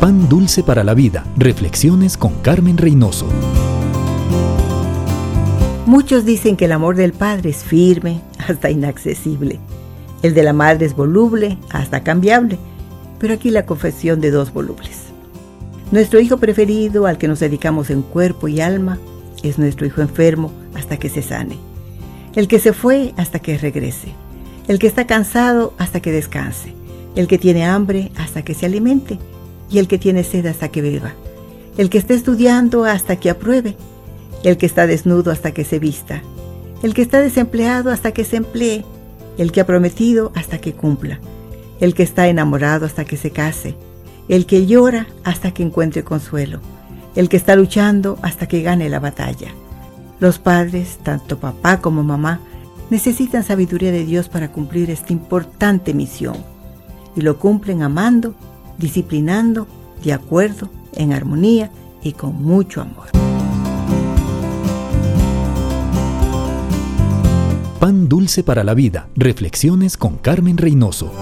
Pan Dulce para la Vida. Reflexiones con Carmen Reynoso. Muchos dicen que el amor del padre es firme, hasta inaccesible. El de la madre es voluble, hasta cambiable. Pero aquí la confesión de dos volubles. Nuestro hijo preferido, al que nos dedicamos en cuerpo y alma, es nuestro hijo enfermo hasta que se sane. El que se fue hasta que regrese. El que está cansado hasta que descanse. El que tiene hambre hasta que se alimente y el que tiene sed hasta que beba, el que está estudiando hasta que apruebe, el que está desnudo hasta que se vista, el que está desempleado hasta que se emplee, el que ha prometido hasta que cumpla, el que está enamorado hasta que se case, el que llora hasta que encuentre consuelo, el que está luchando hasta que gane la batalla. Los padres, tanto papá como mamá, necesitan sabiduría de Dios para cumplir esta importante misión. Y lo cumplen amando disciplinando, de acuerdo, en armonía y con mucho amor. Pan dulce para la vida. Reflexiones con Carmen Reynoso.